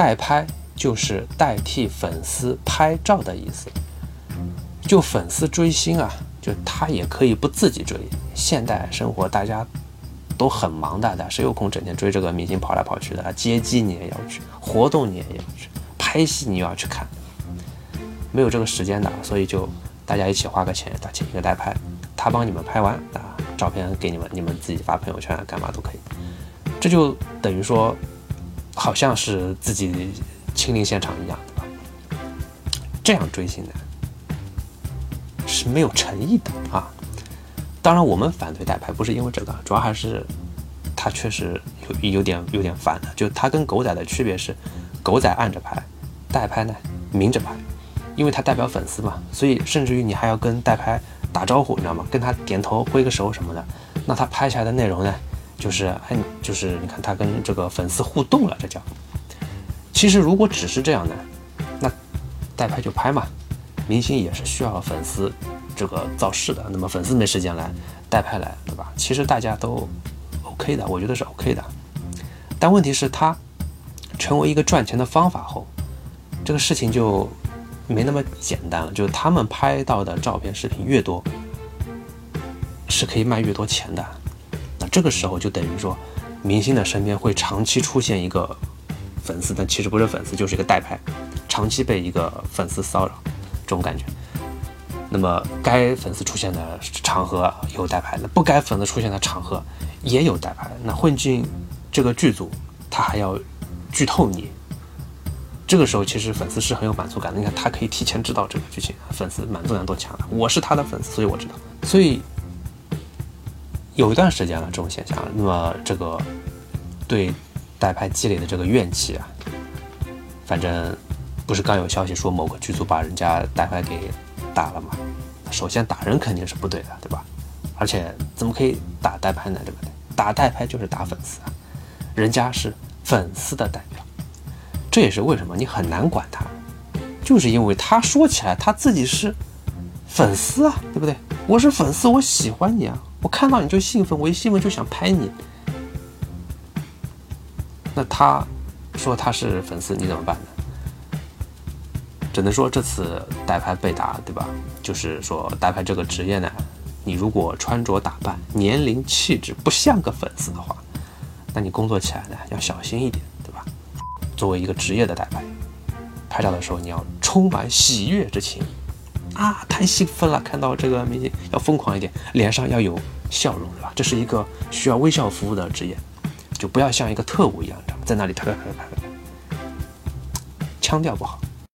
代拍就是代替粉丝拍照的意思。就粉丝追星啊，就他也可以不自己追。现代生活大家都很忙的，谁有空整天追这个明星跑来跑去的？接机你也要去，活动你也要去，拍戏你又要去看，没有这个时间的，所以就大家一起花个钱，他请一个代拍，他帮你们拍完啊，照片给你们，你们自己发朋友圈干嘛都可以。这就等于说，好像是自己亲临现场一样，对吧？这样追星的。是没有诚意的啊！当然，我们反对代拍不是因为这个，主要还是他确实有有点有点烦的。就他跟狗仔的区别是，狗仔按着拍，代拍呢明着拍，因为他代表粉丝嘛，所以甚至于你还要跟代拍打招呼，你知道吗？跟他点头挥个手什么的。那他拍下来的内容呢，就是哎，就是你看他跟这个粉丝互动了，这叫。其实如果只是这样的，那代拍就拍嘛。明星也是需要粉丝这个造势的，那么粉丝没时间来代拍来，对吧？其实大家都 OK 的，我觉得是 OK 的。但问题是，他成为一个赚钱的方法后，这个事情就没那么简单了。就是他们拍到的照片、视频越多，是可以卖越多钱的。这个时候就等于说，明星的身边会长期出现一个粉丝，但其实不是粉丝，就是一个代拍，长期被一个粉丝骚扰。这种感觉，那么该粉丝出现的场合有代拍，那不该粉丝出现的场合也有代拍。那混进这个剧组，他还要剧透你，这个时候其实粉丝是很有满足感的。你看，他可以提前知道这个剧情，粉丝满足感多强啊！我是他的粉丝，所以我知道。所以有一段时间了，这种现象，那么这个对代拍积累的这个怨气啊，反正。不是刚有消息说某个剧组把人家代拍给打了吗？首先打人肯定是不对的，对吧？而且怎么可以打代拍呢？对不对？打代拍就是打粉丝啊，人家是粉丝的代表，这也是为什么你很难管他，就是因为他说起来他自己是粉丝啊，对不对？我是粉丝，我喜欢你啊，我看到你就兴奋，我一兴奋就想拍你。那他说他是粉丝，你怎么办呢？只能说这次代拍被打，对吧？就是说代拍这个职业呢，你如果穿着打扮、年龄、气质不像个粉丝的话，那你工作起来呢要小心一点，对吧？作为一个职业的代拍，拍照的时候你要充满喜悦之情啊，太兴奋了！看到这个明星要疯狂一点，脸上要有笑容，对吧？这是一个需要微笑服务的职业，就不要像一个特务一样，在那里拍拍拍拍拍，腔调不好。